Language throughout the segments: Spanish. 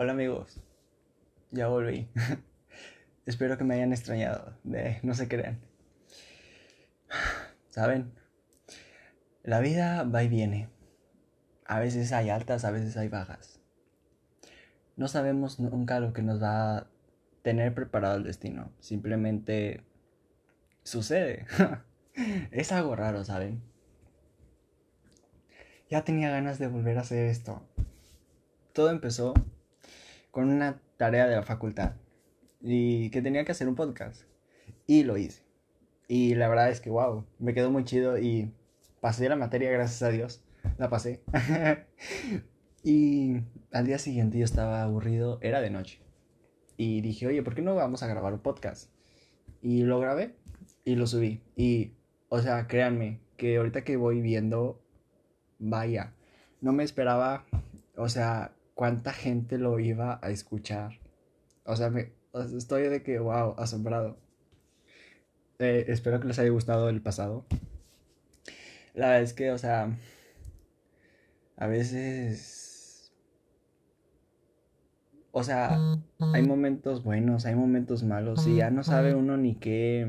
Hola amigos, ya volví. Espero que me hayan extrañado, de, no se crean. ¿Saben? La vida va y viene. A veces hay altas, a veces hay bajas. No sabemos nunca lo que nos va a tener preparado el destino. Simplemente sucede. es algo raro, ¿saben? Ya tenía ganas de volver a hacer esto. Todo empezó con una tarea de la facultad y que tenía que hacer un podcast. Y lo hice. Y la verdad es que, wow, me quedó muy chido y pasé la materia, gracias a Dios. La pasé. y al día siguiente yo estaba aburrido, era de noche. Y dije, oye, ¿por qué no vamos a grabar un podcast? Y lo grabé y lo subí. Y, o sea, créanme, que ahorita que voy viendo, vaya, no me esperaba, o sea, cuánta gente lo iba a escuchar. O sea, me, estoy de que, wow, asombrado. Eh, espero que les haya gustado el pasado. La verdad es que, o sea, a veces... O sea, hay momentos buenos, hay momentos malos y ya no sabe uno ni qué...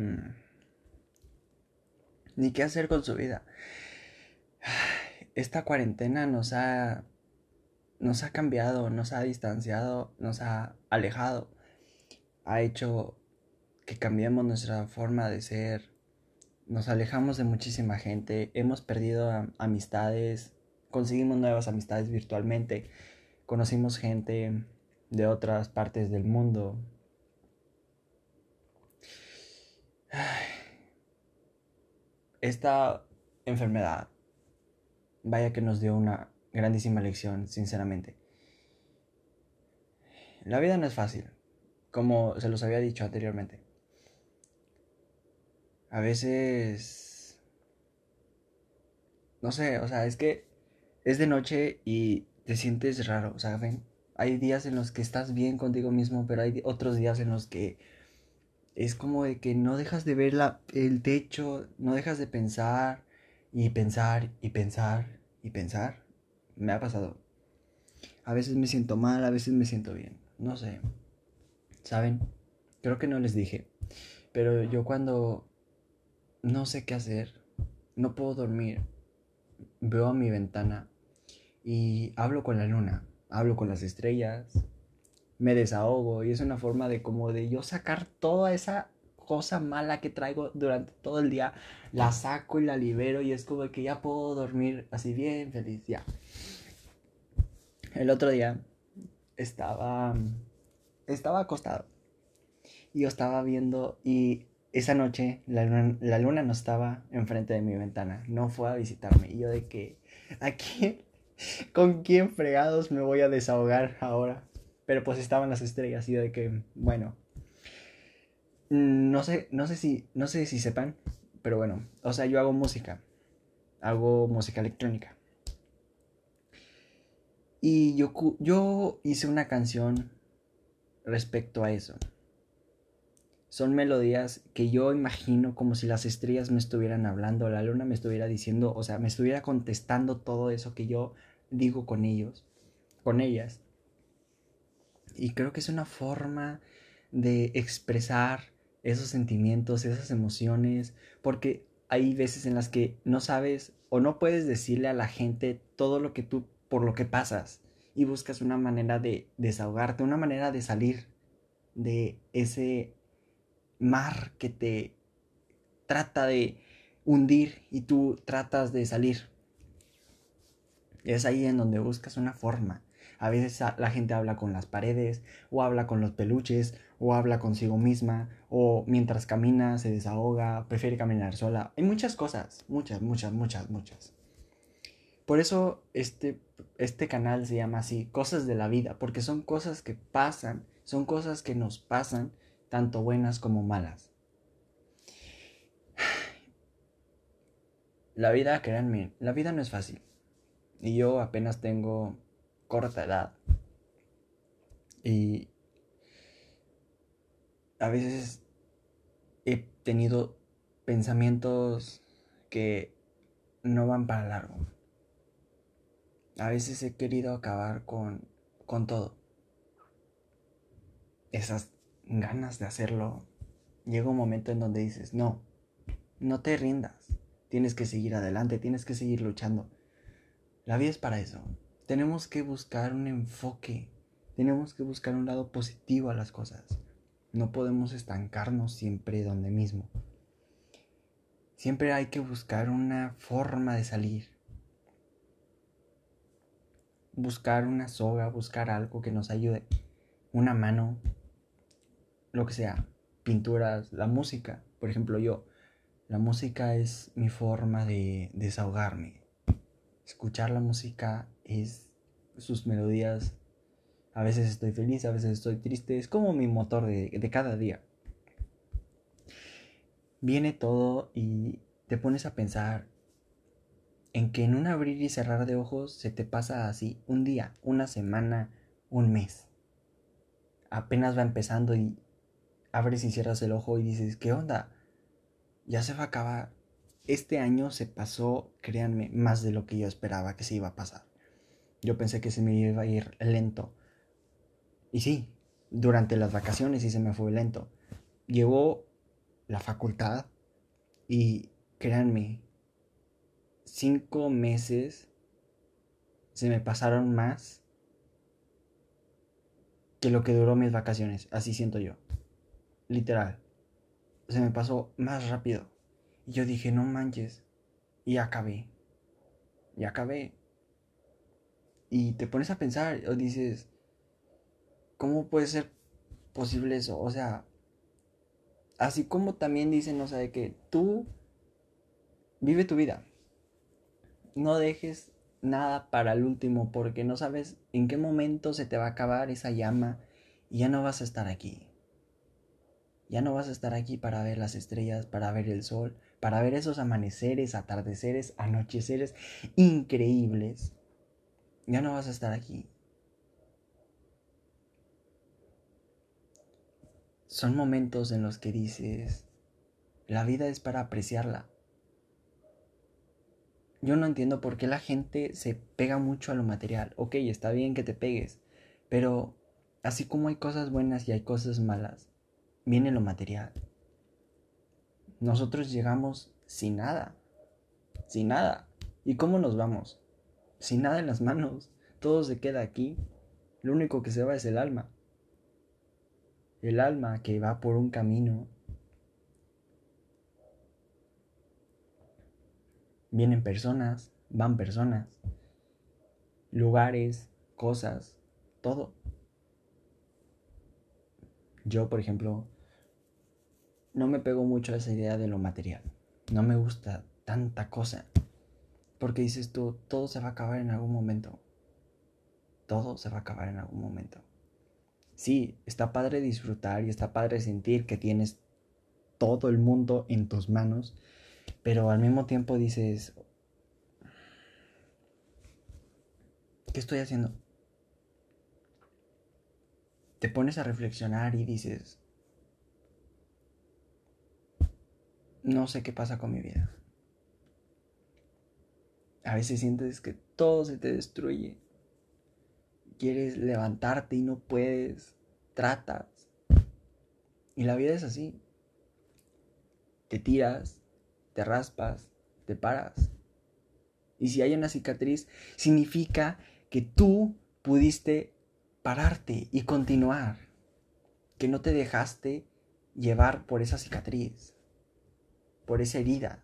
ni qué hacer con su vida. Esta cuarentena nos ha nos ha cambiado, nos ha distanciado, nos ha alejado, ha hecho que cambiemos nuestra forma de ser, nos alejamos de muchísima gente, hemos perdido amistades, conseguimos nuevas amistades virtualmente, conocimos gente de otras partes del mundo. Esta enfermedad, vaya que nos dio una grandísima lección, sinceramente. La vida no es fácil, como se los había dicho anteriormente. A veces... No sé, o sea, es que es de noche y te sientes raro, ¿saben? Hay días en los que estás bien contigo mismo, pero hay otros días en los que es como de que no dejas de ver la, el techo, no dejas de pensar y pensar y pensar y pensar me ha pasado. A veces me siento mal, a veces me siento bien. No sé. ¿Saben? Creo que no les dije. Pero yo cuando no sé qué hacer, no puedo dormir, veo a mi ventana y hablo con la luna, hablo con las estrellas, me desahogo y es una forma de como de yo sacar toda esa cosa mala que traigo durante todo el día, la saco y la libero y es como que ya puedo dormir así bien feliz, ya. El otro día estaba estaba acostado y yo estaba viendo y esa noche la luna, la luna no estaba enfrente de mi ventana, no fue a visitarme y yo de que aquí con quién fregados me voy a desahogar ahora, pero pues estaban las estrellas y yo de que bueno, no sé, no sé si, no sé si sepan, pero bueno, o sea, yo hago música, hago música electrónica. Y yo, yo hice una canción respecto a eso. Son melodías que yo imagino como si las estrellas me estuvieran hablando, la luna me estuviera diciendo, o sea, me estuviera contestando todo eso que yo digo con ellos, con ellas. Y creo que es una forma de expresar esos sentimientos, esas emociones, porque hay veces en las que no sabes o no puedes decirle a la gente todo lo que tú, por lo que pasas, y buscas una manera de desahogarte, una manera de salir de ese mar que te trata de hundir y tú tratas de salir. Es ahí en donde buscas una forma a veces la gente habla con las paredes, o habla con los peluches, o habla consigo misma, o mientras camina se desahoga, prefiere caminar sola. Hay muchas cosas, muchas, muchas, muchas, muchas. Por eso este, este canal se llama así, Cosas de la Vida, porque son cosas que pasan, son cosas que nos pasan, tanto buenas como malas. La vida, créanme, la vida no es fácil. Y yo apenas tengo corta edad. Y a veces he tenido pensamientos que no van para largo. A veces he querido acabar con, con todo. esas ganas de hacerlo, llega un momento en donde dices, no, no te rindas, tienes que seguir adelante, tienes que seguir luchando. La vida es para eso. Tenemos que buscar un enfoque, tenemos que buscar un lado positivo a las cosas. No podemos estancarnos siempre donde mismo. Siempre hay que buscar una forma de salir. Buscar una soga, buscar algo que nos ayude. Una mano, lo que sea. Pinturas, la música. Por ejemplo, yo. La música es mi forma de desahogarme. Escuchar la música es sus melodías a veces estoy feliz, a veces estoy triste. Es como mi motor de, cada día. Viene todo y te pones a pensar en que en un abrir y cerrar de ojos se te pasa así un día, una semana, un mes. Apenas va empezando y abres y cierras el ojo y dices, ¿qué onda? Ya se va a acabar. Este año se pasó, créanme, más de lo que yo esperaba que se iba a pasar. Yo pensé que se me iba a ir lento, y sí, durante las vacaciones sí se me fue lento. Llegó la facultad y créanme, cinco meses se me pasaron más que lo que duró mis vacaciones. Así siento yo. Literal. Se me pasó más rápido. Y yo dije, no manches. Y acabé. Y acabé. Y te pones a pensar o dices, ¿Cómo puede ser posible eso? O sea, así como también dicen, o sea, de que tú vive tu vida. No dejes nada para el último porque no sabes en qué momento se te va a acabar esa llama y ya no vas a estar aquí. Ya no vas a estar aquí para ver las estrellas, para ver el sol, para ver esos amaneceres, atardeceres, anocheceres increíbles. Ya no vas a estar aquí. son momentos en los que dices, la vida es para apreciarla. Yo no entiendo por qué la gente se pega mucho a lo material. Ok, está bien que te pegues, pero así como hay cosas buenas y hay cosas malas, viene lo material. Nosotros llegamos sin nada, sin nada. ¿Y cómo nos vamos? Sin nada en las manos. Todo se queda aquí. Lo único que se va es el alma el alma que va por un camino. Vienen personas, van personas, lugares, cosas, todo. Yo, por ejemplo, no me pego mucho a esa idea de lo material. No me gusta tanta cosa. Porque dices tú, todo se va a acabar en algún momento. Todo se va a acabar en algún momento sí, está padre disfrutar y está padre sentir que tienes todo el mundo en tus manos, pero al mismo tiempo dices, ¿qué estoy haciendo? Te pones a reflexionar y dices, no sé qué pasa con mi vida. A veces sientes que todo se te destruye quieres levantarte y no puedes, tratas. Y la vida es así. Te tiras, te raspas, te paras. Y si hay una cicatriz, significa que tú pudiste pararte y continuar. Que no te dejaste llevar por esa cicatriz, por esa herida.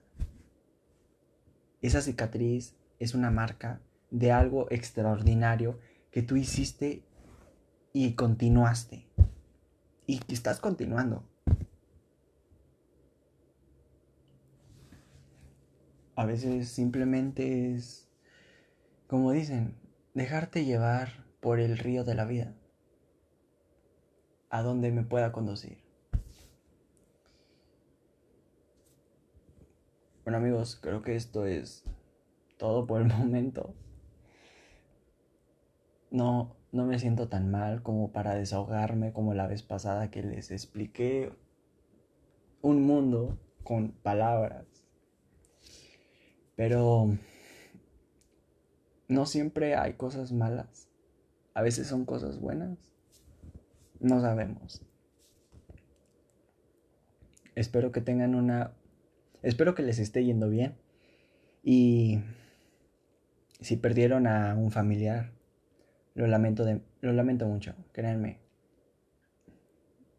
Esa cicatriz es una marca de algo extraordinario que tú hiciste y continuaste. Y que estás continuando. A veces simplemente es, como dicen, dejarte llevar por el río de la vida, a donde me pueda conducir. Bueno amigos, creo que esto es todo por el momento no, no me siento tan mal como para desahogarme como la vez pasada que les expliqué un mundo con palabras. Pero no siempre hay cosas malas. A veces son cosas buenas. No sabemos. Espero que tengan una... Espero que les esté yendo bien. Y si perdieron a un familiar, lo lamento, de... lo lamento mucho, créanme.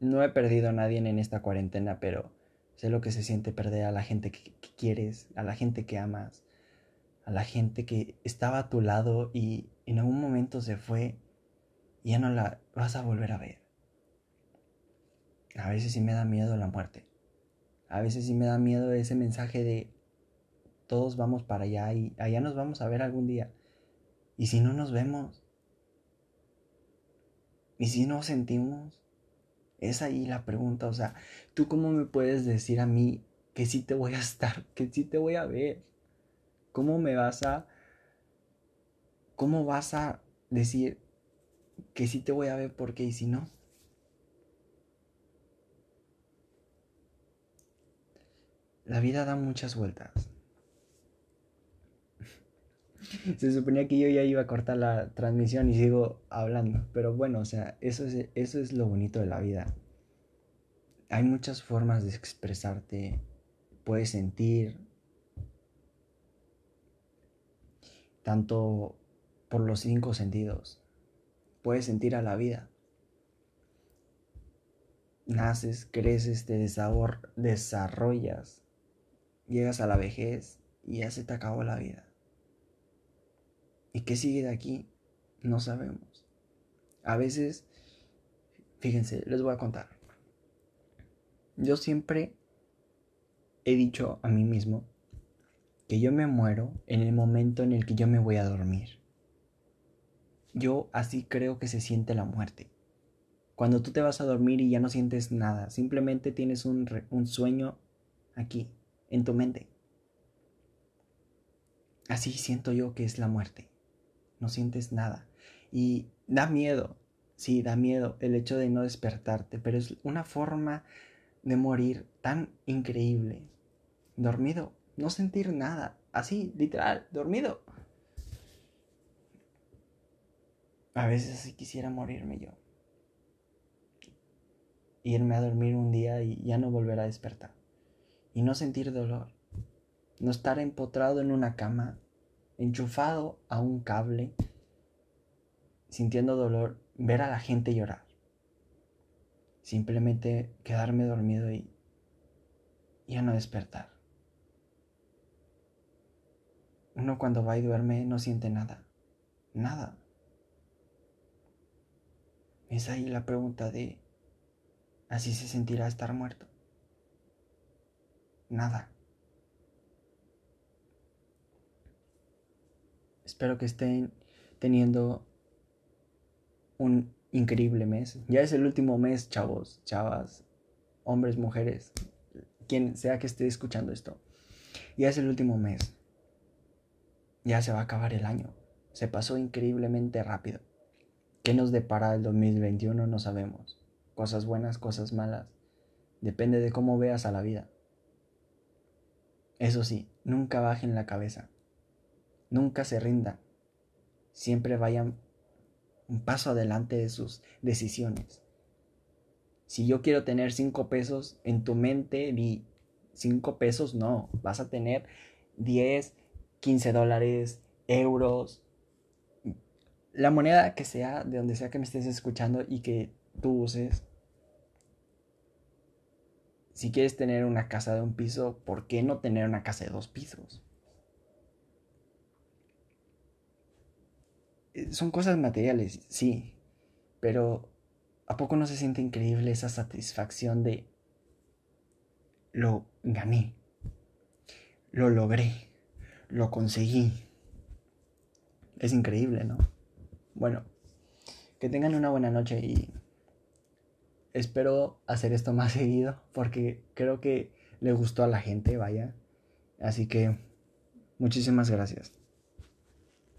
No he perdido a nadie en esta cuarentena, pero sé lo que se siente perder a la gente que, quieres, a la gente que amas, a la gente que estaba a tu lado y en algún momento se fue y ya no la vas a volver a ver. A veces sí me da miedo la muerte. A veces sí me da miedo ese mensaje de todos vamos para allá y allá nos vamos a ver algún día. ¿Y si no nos vemos? ¿Y si no sentimos? Es ahí la pregunta, o sea, ¿tú cómo me puedes decir a mí que sí te voy a estar, que sí te voy a ver? ¿Cómo me vas a... ¿Cómo vas a decir que sí te voy a ver porque y si no? La vida da muchas vueltas. Se suponía que yo ya iba a cortar la transmisión y sigo hablando. Pero bueno, o sea, eso es, eso es lo bonito de la vida. Hay muchas formas de expresarte. Puedes sentir. Tanto por los cinco sentidos. Puedes sentir a la vida. Naces, creces, te desarrollas llegas a la vejez y ya se te acabó la vida. ¿Y qué sigue de aquí? No sabemos. A veces, fíjense, les voy a contar. Yo siempre he dicho a mí mismo que yo me muero en el momento en el que yo me voy a dormir. Yo así creo que se siente la muerte. Cuando tú te vas a dormir y ya no sientes nada, simplemente tienes un, un sueño aquí, en tu mente. Así siento yo que es la muerte. No sientes nada. Y da miedo, sí, da miedo el hecho de no despertarte, pero es una forma de morir tan increíble. Dormido, no sentir nada, así, literal, dormido. A veces así quisiera morirme yo. Irme a dormir un día y ya no volver a despertar y no sentir dolor. No estar empotrado en una cama, enchufado a un cable, sintiendo dolor, ver a la gente llorar. Simplemente quedarme dormido y ya no despertar. Uno cuando va y duerme no siente nada. Nada. Es ahí la pregunta de, ¿así se sentirá estar muerto? nada. Espero que estén teniendo un increíble mes. Ya es el último mes, chavos, chavas, hombres, mujeres, quien sea que esté escuchando esto. Ya es el último mes. Ya se va a acabar el año. Se pasó increíblemente rápido. ¿Qué nos depara el 2021? No sabemos. Cosas buenas, cosas malas. Depende de cómo veas a la vida. Eso sí, nunca bajen la cabeza. Nunca se rindan. Siempre vayan un paso adelante de sus decisiones. Si yo quiero tener cinco pesos en tu mente, di cinco pesos, no. Vas a tener 10, 15 dólares, euros. La moneda que sea, de donde sea que me estés escuchando y que tú uses, si quieres tener una casa de un piso, ¿por qué no tener una casa de dos pisos? Son cosas materiales, sí, pero ¿a poco no se siente increíble esa satisfacción de lo gané, lo logré, lo conseguí? Es increíble, ¿no? Bueno, que tengan una buena noche y espero hacer esto más seguido porque creo que le gustó a la gente, vaya. Así que muchísimas gracias.